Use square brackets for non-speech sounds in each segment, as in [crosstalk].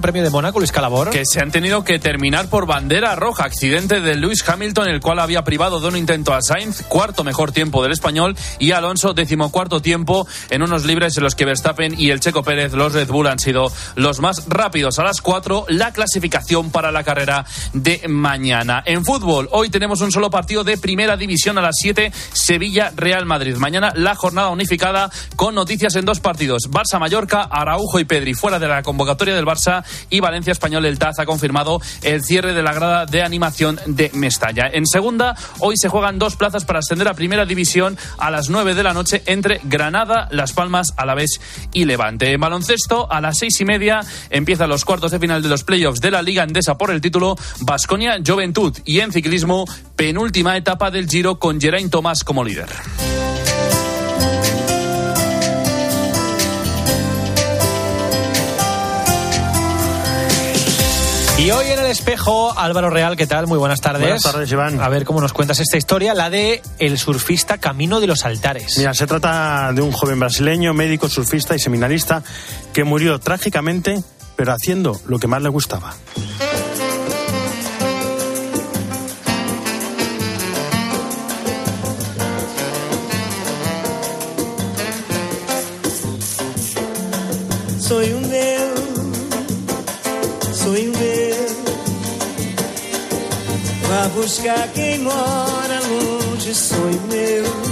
Premio de Mónaco, Luis Calabor. Que se han tenido que terminar por bandera roja. Accidente de Lewis Hamilton, el cual había privado de un intento a Sainz, cuarto mejor tiempo del español, y Alonso, decimocuarto tiempo en unos libres en los que Verstappen y el Checo Pérez, los Red Bull, han sido los más rápidos. A las cuatro, la clasificación para la carrera de mañana. En fútbol, hoy tenemos un solo partido de primera división a las siete, Sevilla-Real Madrid. Mañana la jornada unificada con noticias en dos partidos. Barça-Mallorca, Araujo y Pedri fuera de la convocatoria del Barça y Valencia Español el TAZ ha confirmado el cierre de la grada de animación de Mestalla. En segunda, hoy se juegan dos plazas para ascender a primera división a las 9 de la noche entre Granada, Las Palmas, Alavés y Levante. En baloncesto, a las seis y media empiezan los cuartos de final de los playoffs de la Liga Endesa por el título Basconia Juventud y en ciclismo, penúltima etapa del Giro con Geraint Tomás como líder. Y hoy en el espejo, Álvaro Real, ¿qué tal? Muy buenas tardes. Buenas tardes, Iván. A ver cómo nos cuentas esta historia, la de el surfista Camino de los Altares. Mira, se trata de un joven brasileño, médico, surfista y seminarista que murió trágicamente, pero haciendo lo que más le gustaba. Soy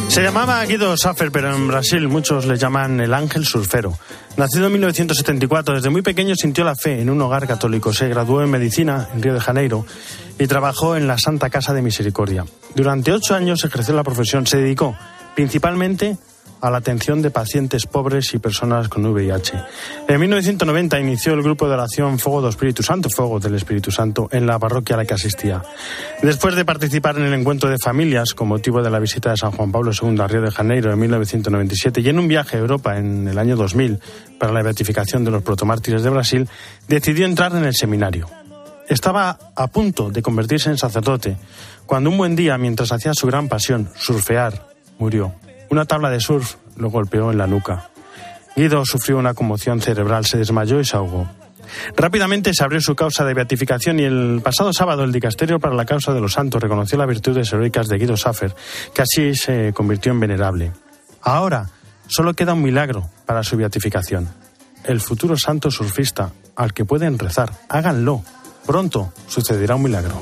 Se llamaba Guido Saffer, pero en Brasil muchos le llaman el ángel surfero. Nacido en 1974, desde muy pequeño sintió la fe en un hogar católico. Se graduó en medicina en Río de Janeiro y trabajó en la Santa Casa de Misericordia. Durante ocho años ejerció la profesión. Se dedicó principalmente la atención de pacientes pobres y personas con VIH. En 1990 inició el grupo de oración Fuego del Espíritu Santo, Fuego del Espíritu Santo, en la parroquia a la que asistía. Después de participar en el encuentro de familias con motivo de la visita de San Juan Pablo II a Río de Janeiro en 1997 y en un viaje a Europa en el año 2000 para la beatificación de los protomártires de Brasil, decidió entrar en el seminario. Estaba a punto de convertirse en sacerdote cuando un buen día, mientras hacía su gran pasión, surfear, murió. Una tabla de surf lo golpeó en la nuca. Guido sufrió una conmoción cerebral, se desmayó y se ahogó. Rápidamente se abrió su causa de beatificación y el pasado sábado el Dicasterio para la Causa de los Santos reconoció las virtudes heroicas de Guido Saffer, que así se convirtió en venerable. Ahora solo queda un milagro para su beatificación. El futuro santo surfista al que pueden rezar. Háganlo. Pronto sucederá un milagro.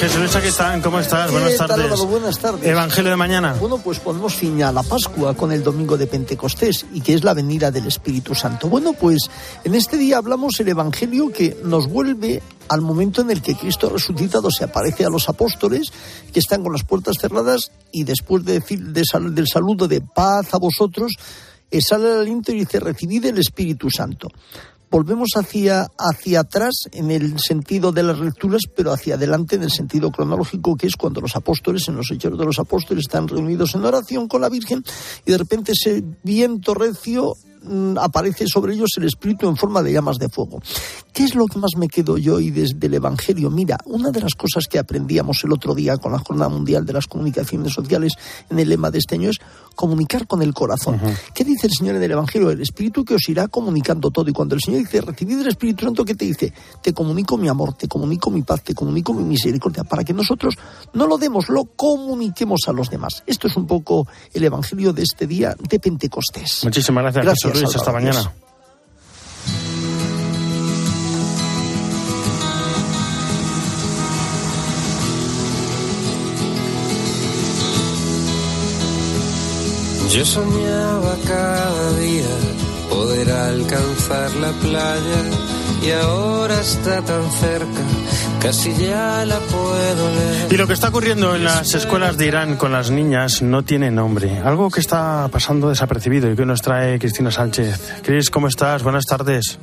Jesús están. ¿Cómo estás? Buenas ¿Qué tal, tardes. Buenas tardes. Evangelio de mañana. Bueno, pues ponemos fin a la Pascua con el domingo de Pentecostés y que es la venida del Espíritu Santo. Bueno, pues en este día hablamos el Evangelio que nos vuelve al momento en el que Cristo resucitado se aparece a los apóstoles que están con las puertas cerradas y después de decir de sal- del saludo de paz a vosotros, eh, sale al aliento y dice recibid el Espíritu Santo. Volvemos hacia, hacia atrás en el sentido de las lecturas, pero hacia adelante en el sentido cronológico, que es cuando los apóstoles, en los hechos de los apóstoles, están reunidos en oración con la Virgen y de repente ese viento recio aparece sobre ellos el Espíritu en forma de llamas de fuego. ¿Qué es lo que más me quedo yo hoy desde el Evangelio? Mira, una de las cosas que aprendíamos el otro día con la Jornada Mundial de las Comunicaciones Sociales en el lema de este año es comunicar con el corazón. ¿Qué dice el Señor en el Evangelio? El Espíritu que os irá comunicando todo. Y cuando el Señor dice, recibid el Espíritu Santo, ¿qué te dice? Te comunico mi amor, te comunico mi paz, te comunico mi misericordia, para que nosotros no lo demos, lo comuniquemos a los demás. Esto es un poco el Evangelio de este día de Pentecostés. Muchísimas gracias, Gracias, Luis. Hasta mañana. Yo soñaba cada día poder alcanzar la playa y ahora está tan cerca, casi ya la puedo leer. Y lo que está ocurriendo en las escuelas de Irán con las niñas no tiene nombre. Algo que está pasando desapercibido y que nos trae Cristina Sánchez. Cris, ¿cómo estás? Buenas tardes.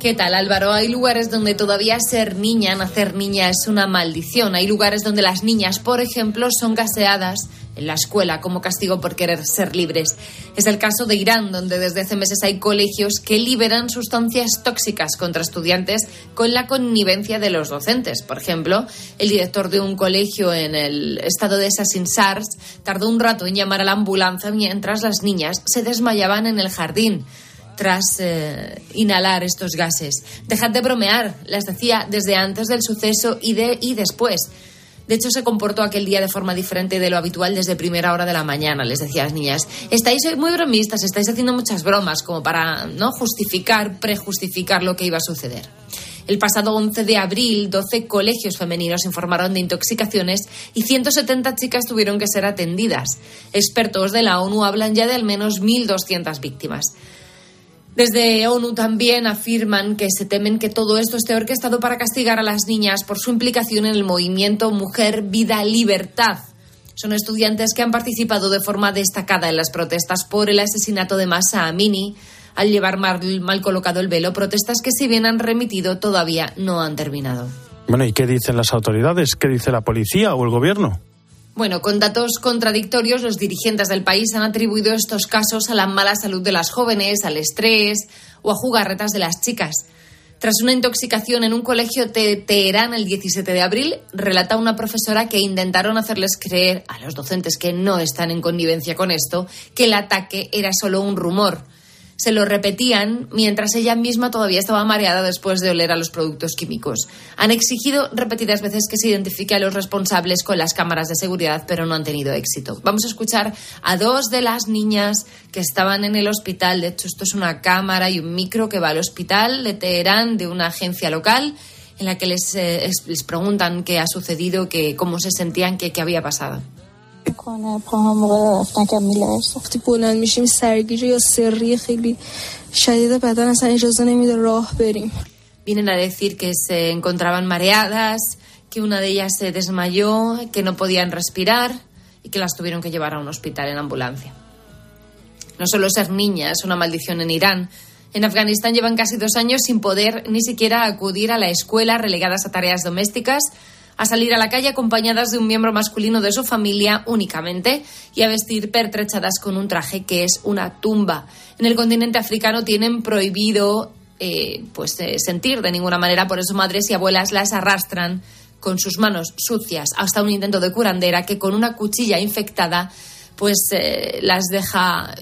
¿Qué tal Álvaro? Hay lugares donde todavía ser niña, nacer niña es una maldición. Hay lugares donde las niñas, por ejemplo, son gaseadas en la escuela como castigo por querer ser libres. Es el caso de Irán, donde desde hace meses hay colegios que liberan sustancias tóxicas contra estudiantes con la connivencia de los docentes. Por ejemplo, el director de un colegio en el estado de Sars tardó un rato en llamar a la ambulancia mientras las niñas se desmayaban en el jardín tras eh, inhalar estos gases. Dejad de bromear, les decía desde antes del suceso y después. De hecho, se comportó aquel día de forma diferente de lo habitual desde primera hora de la mañana. Les decía a las niñas, estáis muy bromistas, estáis haciendo muchas bromas como para no justificar, prejustificar lo que iba a suceder. El pasado 11 de abril, 12 colegios femeninos informaron de intoxicaciones y 170 chicas tuvieron que ser atendidas. Expertos de la ONU hablan ya de al menos 1.200 víctimas. Desde ONU también afirman que se temen que todo esto esté orquestado para castigar a las niñas por su implicación en el movimiento Mujer, Vida, Libertad. Son estudiantes que han participado de forma destacada en las protestas por el asesinato de Masa Amini al llevar mal, mal colocado el velo, protestas que si bien han remitido todavía no han terminado. Bueno, ¿y qué dicen las autoridades? ¿Qué dice la policía o el gobierno? Bueno, con datos contradictorios, los dirigentes del país han atribuido estos casos a la mala salud de las jóvenes, al estrés o a jugarretas de las chicas. Tras una intoxicación en un colegio de Teherán el 17 de abril, relata una profesora que intentaron hacerles creer a los docentes que no están en connivencia con esto que el ataque era solo un rumor se lo repetían mientras ella misma todavía estaba mareada después de oler a los productos químicos. Han exigido repetidas veces que se identifique a los responsables con las cámaras de seguridad, pero no han tenido éxito. Vamos a escuchar a dos de las niñas que estaban en el hospital. De hecho, esto es una cámara y un micro que va al hospital de Teherán de una agencia local en la que les, eh, les preguntan qué ha sucedido, que, cómo se sentían, qué había pasado. Vienen a decir que se encontraban mareadas, que una de ellas se desmayó, que no podían respirar y que las tuvieron que llevar a un hospital en ambulancia. No solo ser niña es una maldición en Irán. En Afganistán llevan casi dos años sin poder ni siquiera acudir a la escuela, relegadas a tareas domésticas a salir a la calle acompañadas de un miembro masculino de su familia únicamente y a vestir pertrechadas con un traje que es una tumba. En el continente africano tienen prohibido eh, pues eh, sentir de ninguna manera, por eso madres y abuelas las arrastran con sus manos sucias hasta un intento de curandera que con una cuchilla infectada pues eh, las deja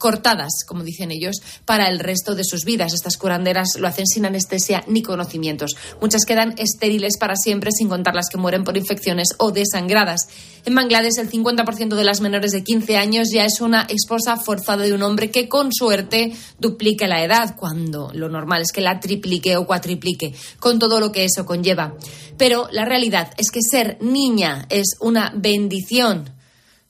cortadas, como dicen ellos, para el resto de sus vidas. Estas curanderas lo hacen sin anestesia ni conocimientos. Muchas quedan estériles para siempre, sin contar las que mueren por infecciones o desangradas. En Bangladesh, el 50% de las menores de 15 años ya es una esposa forzada de un hombre que, con suerte, duplique la edad, cuando lo normal es que la triplique o cuatriplique, con todo lo que eso conlleva. Pero la realidad es que ser niña es una bendición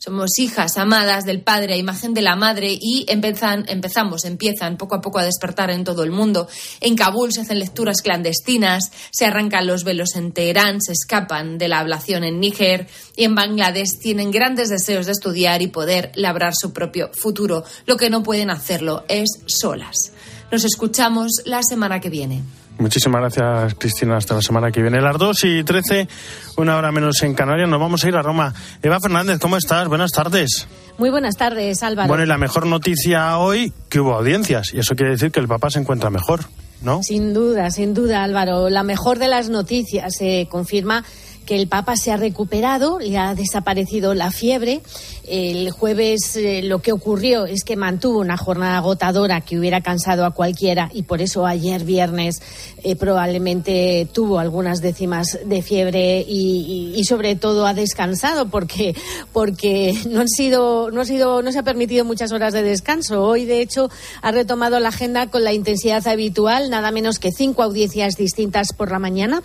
somos hijas amadas del Padre a imagen de la Madre y empiezan, empezamos, empiezan poco a poco a despertar en todo el mundo. En Kabul se hacen lecturas clandestinas, se arrancan los velos en Teherán, se escapan de la ablación en Níger y en Bangladesh tienen grandes deseos de estudiar y poder labrar su propio futuro. Lo que no pueden hacerlo es solas. Nos escuchamos la semana que viene. Muchísimas gracias, Cristina. Hasta la semana que viene. Las 2 y 13, una hora menos en Canarias. Nos vamos a ir a Roma. Eva Fernández, ¿cómo estás? Buenas tardes. Muy buenas tardes, Álvaro. Bueno, y la mejor noticia hoy, que hubo audiencias. Y eso quiere decir que el Papa se encuentra mejor, ¿no? Sin duda, sin duda, Álvaro. La mejor de las noticias se confirma que el Papa se ha recuperado, le ha desaparecido la fiebre el jueves eh, lo que ocurrió es que mantuvo una jornada agotadora que hubiera cansado a cualquiera y por eso ayer viernes eh, probablemente tuvo algunas décimas de fiebre y, sobre todo ha descansado porque porque no han sido no ha sido no se ha permitido muchas horas de descanso. Hoy de hecho ha retomado la agenda con la intensidad habitual, nada menos que cinco audiencias distintas por la mañana.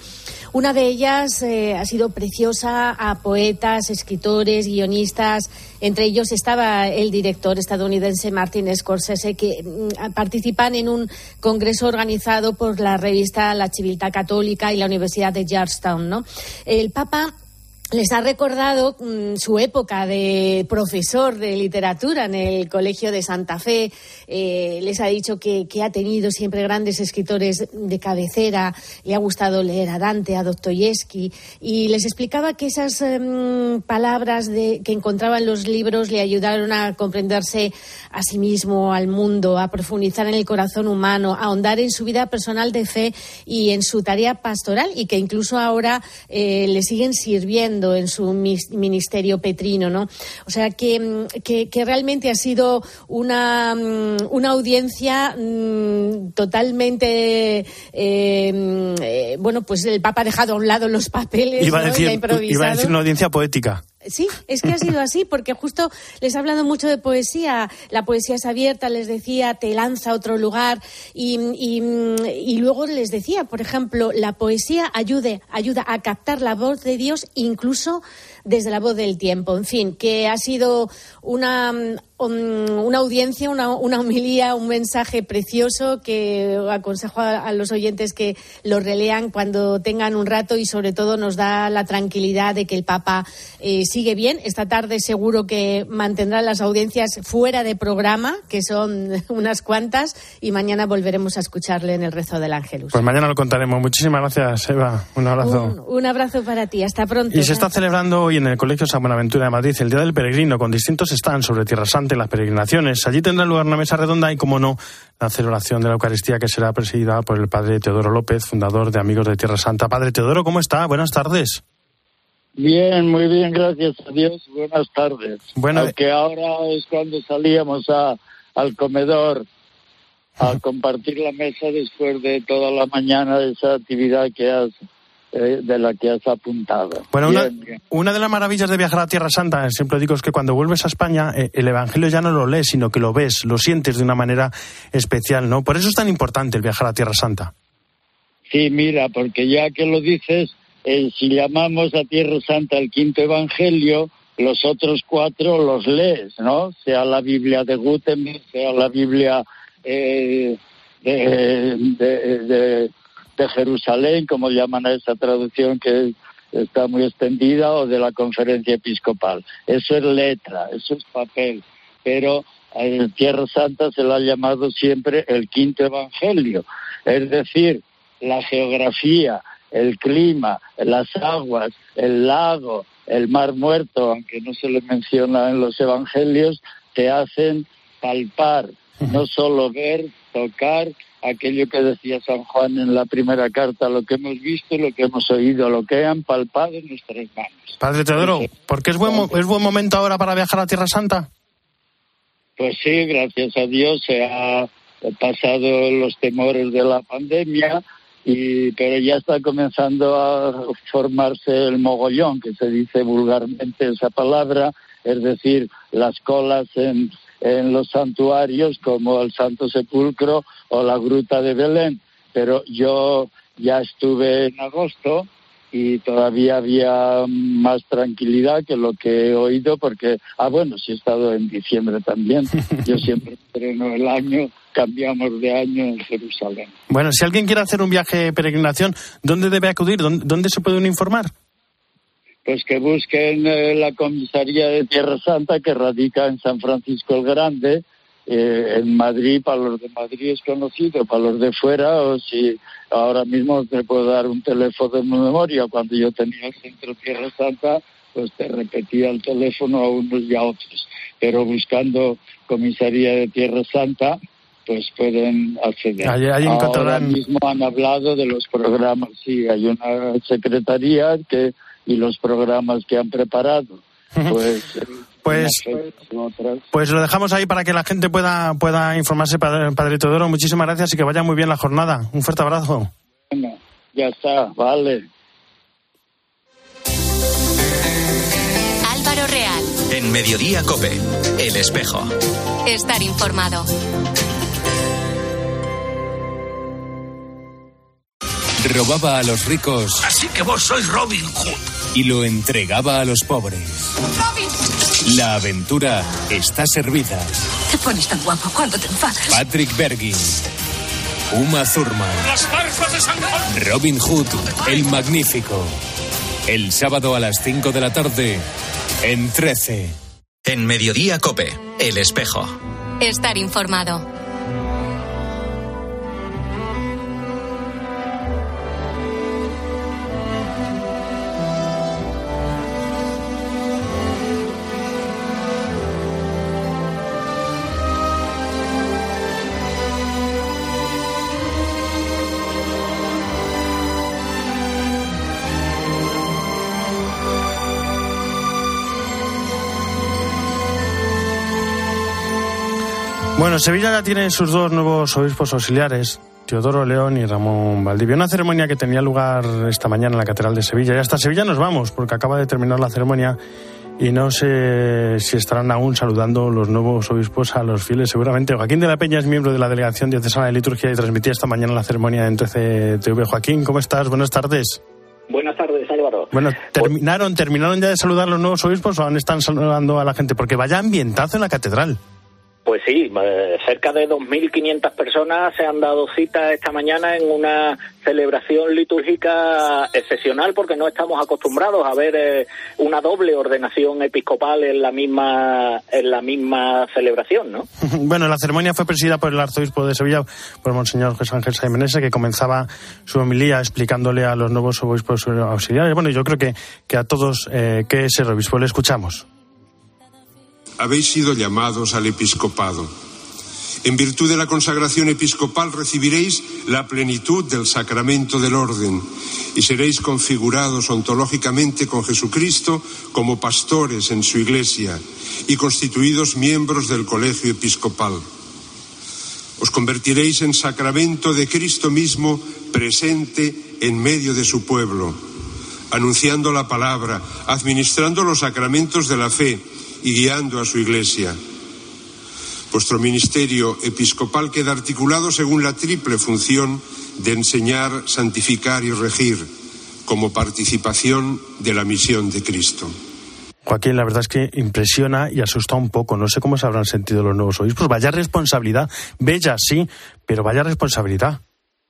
Una de ellas eh, ha sido preciosa a poetas, escritores, guionistas entre ellos estaba el director estadounidense Martin Scorsese, que mm, participan en un congreso organizado por la revista La Civiltà Católica y la Universidad de Georgetown. ¿no? El Papa les ha recordado mm, su época de profesor de literatura en el Colegio de Santa Fe. Eh, les ha dicho que, ha tenido siempre grandes escritores de cabecera. Le ha gustado leer a Dante, a Dostoyevsky. Y les explicaba que esas em, palabras de, que encontraba en los libros le ayudaron a comprenderse a sí mismo, al mundo, a profundizar en el corazón humano, a ahondar en su vida personal de fe y en su tarea pastoral. Y que incluso ahora eh, le siguen sirviendo en su ministerio petrino, ¿no? O sea que, que, realmente ha sido una, mm, una audiencia mm, totalmente, eh, eh, bueno, pues el Papa ha dejado a un lado los papeles, iba, a decir, iba a decir una audiencia poética. Sí, es que ha sido así, porque justo les ha hablado mucho de poesía. La poesía es abierta, les decía, te lanza a otro lugar. Y, y, luego les decía, por ejemplo, la poesía ayude, ayuda a captar la voz de Dios incluso desde la voz del tiempo. En fin, que ha sido una, una audiencia, una, una homilía, un mensaje precioso que aconsejo a, los oyentes que lo relean cuando tengan un rato y sobre todo nos da la tranquilidad de que el Papa eh, sigue bien. Esta tarde seguro que mantendrá las audiencias fuera de programa, que son [laughs] unas cuantas, y mañana volveremos a escucharle en el rezo del Ángelus. Pues mañana lo contaremos. Muchísimas gracias, Eva. Un abrazo. Un, abrazo para ti. Hasta pronto. Y se está celebrando hoy en el Colegio San Buenaventura de Madrid el Día del Peregrino, con distintos stands sobre Tierra Santa y las peregrinaciones. Allí tendrá lugar una mesa redonda y, como no, la celebración de la Eucaristía que será presidida por el padre Teodoro López, fundador de Amigos de Tierra Santa. Padre Teodoro, ¿cómo está? Buenas tardes. Bien, muy bien, gracias a Dios. Buenas tardes. Bueno, que ahora es cuando salíamos a, al comedor a compartir la mesa después de toda la mañana de esa actividad que has eh, de la que has apuntado. Bueno, una, de las maravillas de viajar a Tierra Santa, siempre digo, es que cuando vuelves a España, eh, el Evangelio ya no lo lees, sino que lo ves, lo sientes de una manera especial, ¿no? Por eso es tan importante el viajar a Tierra Santa. Sí, mira, porque ya que lo dices, eh, si llamamos a Tierra Santa el quinto Evangelio, los otros cuatro los lees, ¿no? Sea la Biblia de Gutenberg, sea la Biblia de, de Jerusalén, como llaman a esa traducción que está muy extendida, o de la conferencia episcopal. Eso es letra, eso es papel, pero en Tierra Santa se lo ha llamado siempre el quinto evangelio, es decir, la geografía, el clima, las aguas, el lago, el mar muerto, aunque no se le menciona en los evangelios, te hacen palpar, no solo ver, tocar, aquello que decía San Juan en la primera carta, lo que hemos visto, lo que hemos oído, lo que han palpado en nuestras manos. Padre Teodoro, ¿por qué es buen, es buen momento ahora para viajar a Tierra Santa? Pues sí, gracias a Dios se ha pasado los temores de la pandemia, y, pero ya está comenzando a formarse el mogollón, que se dice vulgarmente esa palabra, es decir, las colas en en los santuarios como el Santo Sepulcro o la Gruta de Belén. Pero yo ya estuve en agosto y todavía había más tranquilidad que lo que he oído porque, ah, bueno, sí he estado en diciembre también. [laughs] Yo siempre estreno el año, cambiamos de año en Jerusalén. Bueno, si alguien quiere hacer un viaje de peregrinación, ¿dónde debe acudir? ¿Dónde, se puede informar? Pues que busquen eh, la comisaría de Tierra Santa que radica en San Francisco el Grande, eh, en Madrid, para los de Madrid es conocido, para los de fuera, o si ahora mismo te puedo dar un teléfono de memoria, cuando yo tenía el centro Tierra Santa, pues te repetía el teléfono a unos y a otros. Pero buscando comisaría de Tierra Santa, pues pueden acceder. Ahora mismo han hablado de los programas, sí, hay una secretaría que y los programas que han preparado. Pues, pues, pues lo dejamos ahí para que la gente pueda, pueda informarse, Padre, padre Teodoro. Muchísimas gracias y que vaya muy bien la jornada. Un fuerte abrazo. Bueno, ya está, vale. Álvaro Real. En Mediodía Cope, El Espejo. Estar informado. Robaba a los ricos. Así que vos sois Robin Hood y lo entregaba a los pobres. La aventura está servida. Te pones tan guapo cuando te enfadas. Patrick Bergin. Uma Thurman. Robin Hood, el magnífico. El sábado a las 5 de la tarde, en 13. En Mediodía Cope, El Espejo. Estar informado. Bueno, Sevilla ya tiene sus dos nuevos obispos auxiliares, Teodoro León y Ramón Valdivia. Una ceremonia que tenía lugar esta mañana en la Catedral de Sevilla. Y hasta Sevilla nos vamos, porque acaba de terminar la ceremonia y no sé si estarán aún saludando los nuevos obispos a los fieles. Seguramente Joaquín de la Peña es miembro de la Delegación Diocesana de Liturgia y transmitía esta mañana la ceremonia en 13 TV. Joaquín, ¿cómo estás? Buenas tardes. Buenas tardes, Álvaro. Bueno, ¿terminaron, ¿terminaron ya de saludar los nuevos obispos o aún están saludando a la gente? Porque vaya ambientazo en la catedral. Pues sí, eh, cerca de 2.500 personas se han dado cita esta mañana en una celebración litúrgica excepcional porque no estamos acostumbrados a ver eh, una doble ordenación episcopal en la misma en la misma celebración, ¿no? [laughs] Bueno, la ceremonia fue presidida por el arzobispo de Sevilla, por Monseñor José Ángel Saimenese, que comenzaba su homilía explicándole a los nuevos obispos auxiliares. Bueno, yo creo que, que a todos eh, que es el obispo. Le escuchamos habéis sido llamados al episcopado. En virtud de la consagración episcopal recibiréis la plenitud del sacramento del orden y seréis configurados ontológicamente con Jesucristo como pastores en su iglesia y constituidos miembros del colegio episcopal. Os convertiréis en sacramento de Cristo mismo presente en medio de su pueblo, anunciando la palabra, administrando los sacramentos de la fe, y guiando a su Iglesia. Vuestro ministerio episcopal queda articulado según la triple función de enseñar, santificar y regir, como participación de la misión de Cristo. Joaquín, la verdad es que impresiona y asusta un poco. No sé cómo se habrán sentido los nuevos obispos. Vaya responsabilidad, bella sí, pero vaya responsabilidad.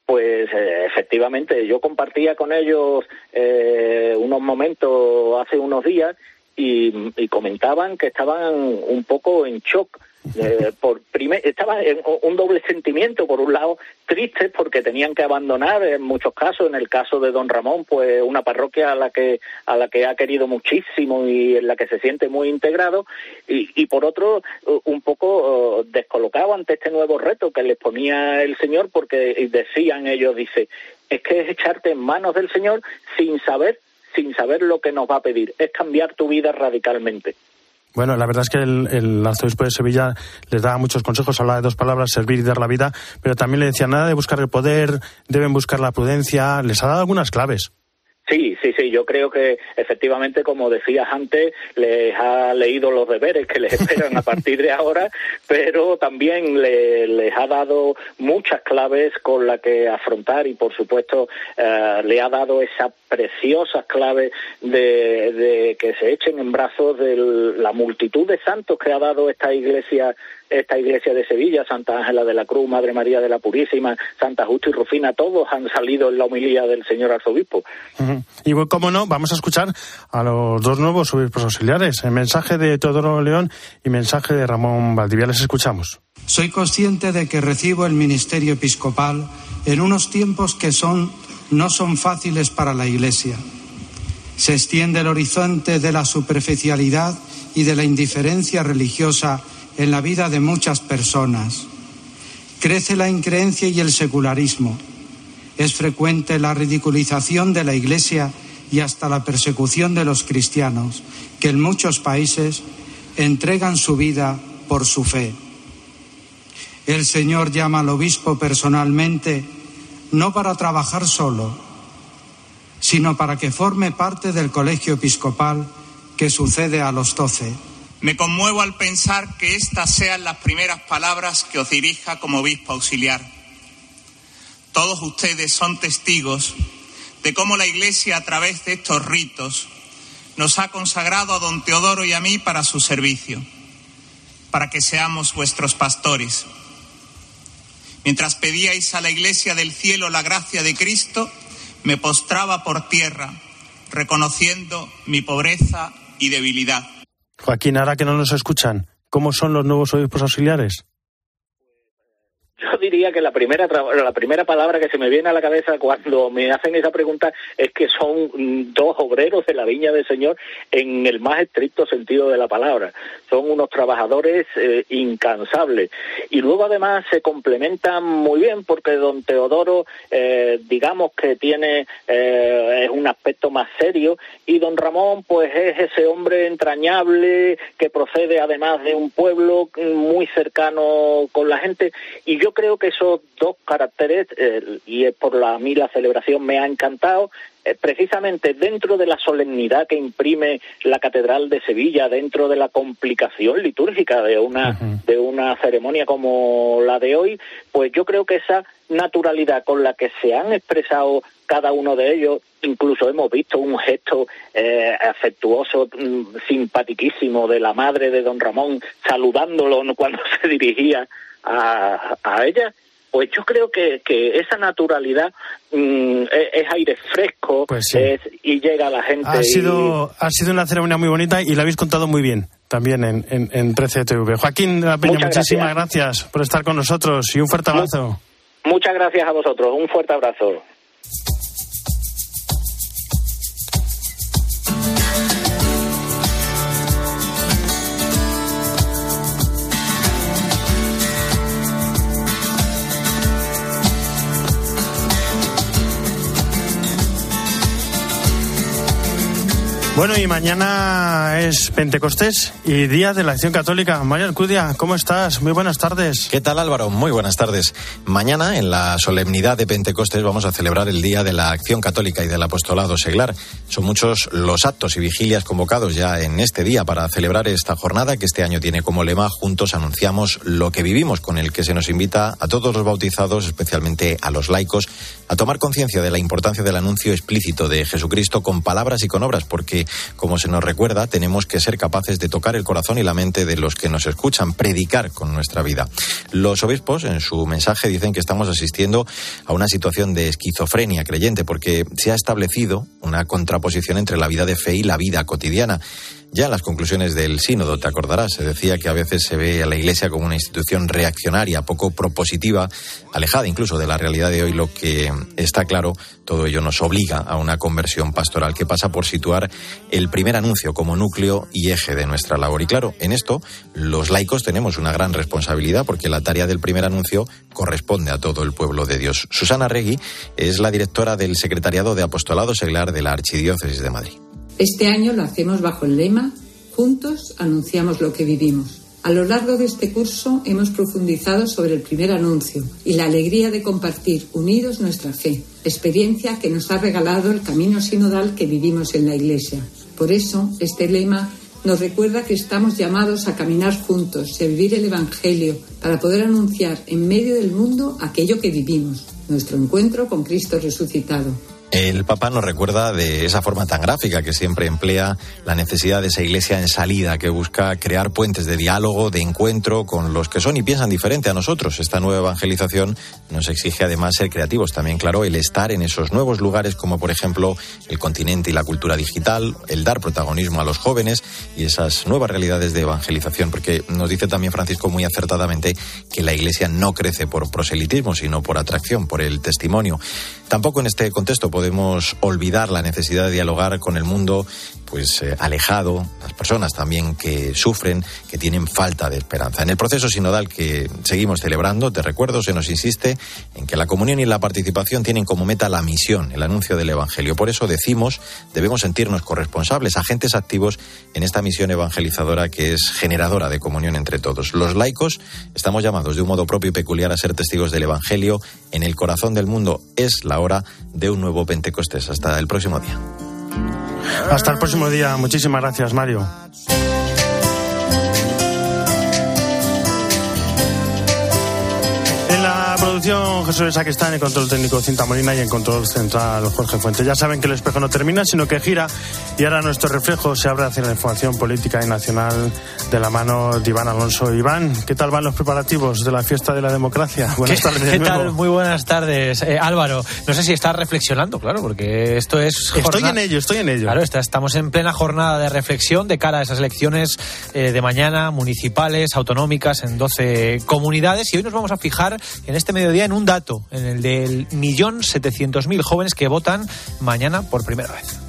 Pues eh, efectivamente, yo compartía con ellos eh, unos momentos hace unos días y, comentaban que estaban un poco en shock. Eh, [laughs] por primer, estaban en un doble sentimiento, por un lado tristes porque tenían que abandonar en muchos casos, en el caso de Don Ramón, pues una parroquia a la que a la que ha querido muchísimo y en la que se siente muy integrado y, y por otro un poco descolocado ante este nuevo reto que les ponía el Señor porque decían ellos dice es que es echarte en manos del Señor sin saber sin saber lo que nos va a pedir. Es cambiar tu vida radicalmente. Bueno, la verdad es que el, arzobispo de Sevilla les daba muchos consejos, hablaba de dos palabras, servir y dar la vida, pero también le decía nada de buscar el poder, deben buscar la prudencia, les ha dado algunas claves. Sí, sí, sí, yo creo que efectivamente, como decías antes, les ha leído los deberes que les [laughs] esperan a partir de ahora, pero también les ha dado muchas claves con las que afrontar y, por supuesto, eh, le ha dado esas preciosas claves de, de, que se echen en brazos de la multitud de santos que ha dado esta iglesia esta iglesia de Sevilla, Santa Ángela de la Cruz, Madre María de la Purísima, Santa Justo y Rufina, todos han salido en la homilía del señor arzobispo. Y cómo no, vamos a escuchar a los dos nuevos obispos auxiliares, el mensaje de Teodoro León y mensaje de Ramón Valdivia. Les escuchamos. Soy consciente de que recibo el ministerio episcopal en unos tiempos que son no son fáciles para la Iglesia. Se extiende el horizonte de la superficialidad y de la indiferencia religiosa en la vida de muchas personas. Crece la increencia y el secularismo. Es frecuente la ridiculización de la Iglesia y hasta la persecución de los cristianos, que en muchos países entregan su vida por su fe. El Señor llama al obispo personalmente no para trabajar solo, sino para que forme parte del colegio episcopal que sucede a los doce. Me conmuevo al pensar que estas sean las primeras palabras que os dirija como obispo auxiliar. Todos ustedes son testigos de cómo la Iglesia a través de estos ritos nos ha consagrado a don Teodoro y a mí para su servicio, para que seamos vuestros pastores. Mientras pedíais a la Iglesia del cielo la gracia de Cristo, me postraba por tierra reconociendo mi pobreza y debilidad. Joaquín, ahora que no nos escuchan, ¿cómo son los nuevos obispos auxiliares? Yo diría que la primera la primera palabra que se me viene a la cabeza cuando me hacen esa pregunta es que son dos obreros de la viña del Señor en el más estricto sentido de la palabra. Son unos trabajadores eh, incansables y luego además se complementan muy bien porque don Teodoro eh, digamos que tiene eh, es un aspecto más serio y don Ramón pues es ese hombre entrañable que procede además de un pueblo mm, muy cercano con la gente y yo creo que esos dos caracteres, eh, y por la, a mí la celebración me ha encantado, eh, precisamente dentro de la solemnidad que imprime la Catedral de Sevilla, dentro de la complicación litúrgica de una, de una ceremonia como la de hoy, pues yo creo que esa naturalidad con la que se han expresado cada uno de ellos, incluso hemos visto un gesto eh, afectuoso, mm, simpaticísimo de la madre de don Ramón saludándolo cuando [laughs] se dirigía a, a ella, pues yo creo que, que esa naturalidad mm, es, es, aire fresco Pues sí. es- y llega a la gente. Ha y- sido, ha sido una ceremonia muy bonita y la habéis contado muy bien también en, en, en 13 TV. Joaquín de la Peña, Muchas muchísimas gracias. por estar con nosotros y un fuerte abrazo. Muchas gracias a vosotros. Un fuerte abrazo. Bueno, y mañana es Pentecostés y Día de la Acción Católica. María Alcudia, ¿cómo estás? Muy buenas tardes. ¿Qué tal Álvaro? Muy buenas tardes. Mañana, en la solemnidad de Pentecostés, vamos a celebrar el Día de la Acción Católica y del Apostolado Seglar. Son muchos los actos y vigilias convocados ya en este día para celebrar esta jornada que este año tiene como lema Juntos anunciamos lo que vivimos, con el que se nos invita a todos los bautizados, especialmente a los laicos, a tomar conciencia de la importancia del anuncio explícito de Jesucristo con palabras y con obras, porque, como se nos recuerda, tenemos que ser capaces de tocar el corazón y la mente de los que nos escuchan, predicar con nuestra vida. Los obispos, en su mensaje, dicen que estamos asistiendo a una situación de esquizofrenia creyente, porque se ha establecido una contraposición entre la vida de fe y la vida cotidiana. Ya las conclusiones del sínodo, te acordarás, se decía que a veces se ve a la Iglesia como una institución reaccionaria, poco propositiva, alejada incluso de la realidad de hoy. Lo que está claro, todo ello nos obliga a una conversión pastoral que pasa por situar el primer anuncio como núcleo y eje de nuestra labor. Y claro, en esto los laicos tenemos una gran responsabilidad porque la tarea del primer anuncio corresponde a todo el pueblo de Dios. Susana Regui es la directora del Secretariado de Apostolado Seglar de la Archidiócesis de Madrid. Este año lo hacemos bajo el lema Juntos anunciamos lo que vivimos. A lo largo de este curso hemos profundizado sobre el primer anuncio y la alegría de compartir unidos nuestra fe, experiencia que nos ha regalado el camino sinodal que vivimos en la Iglesia. Por eso, este lema nos recuerda que estamos llamados a caminar juntos a vivir el Evangelio para poder anunciar en medio del mundo aquello que vivimos, nuestro encuentro con Cristo resucitado. El Papa nos recuerda de esa forma tan gráfica que siempre emplea la necesidad de esa iglesia en salida, que busca crear puentes de diálogo, de encuentro con los que son y piensan diferente a nosotros. Esta nueva evangelización nos exige además ser creativos. También, claro, el estar en esos nuevos lugares como por ejemplo el continente y la cultura digital, el dar protagonismo a los jóvenes y esas nuevas realidades de evangelización. Porque nos dice también Francisco muy acertadamente que la iglesia no crece por proselitismo, sino por atracción, por el testimonio. Tampoco en este contexto podemos olvidar la necesidad de dialogar con el mundo pues eh, alejado, las personas también que sufren, que tienen falta de esperanza. En el proceso sinodal que seguimos celebrando, te recuerdo, se nos insiste en que la comunión y la participación tienen como meta la misión, el anuncio del Evangelio. Por eso decimos, debemos sentirnos corresponsables, agentes activos en esta misión evangelizadora que es generadora de comunión entre todos. Los laicos estamos llamados de un modo propio y peculiar a ser testigos del Evangelio en el corazón del mundo. Es la hora de un nuevo Pentecostés. Hasta el próximo día. Hasta el próximo día. Muchísimas gracias, Mario. Producción Jesús Saquistán, en control técnico Cinta Molina y en control central Jorge Fuentes. Ya saben que el espejo no termina, sino que gira y ahora nuestro reflejo se abre hacia la información política y nacional de la mano de Iván Alonso. Iván, ¿qué tal van los preparativos de la fiesta de la democracia? Buenas tardes. ¿Qué tal? Muy buenas tardes, eh, Álvaro. No sé si estás reflexionando, claro, porque esto es... Estoy en ello, estoy en ello. Claro, estamos en plena jornada de reflexión de cara a esas elecciones eh, de mañana, municipales, autonómicas, en 12 comunidades y hoy nos vamos a fijar en este mediodía en un dato, en el del millón setecientos mil jóvenes que votan mañana por primera vez.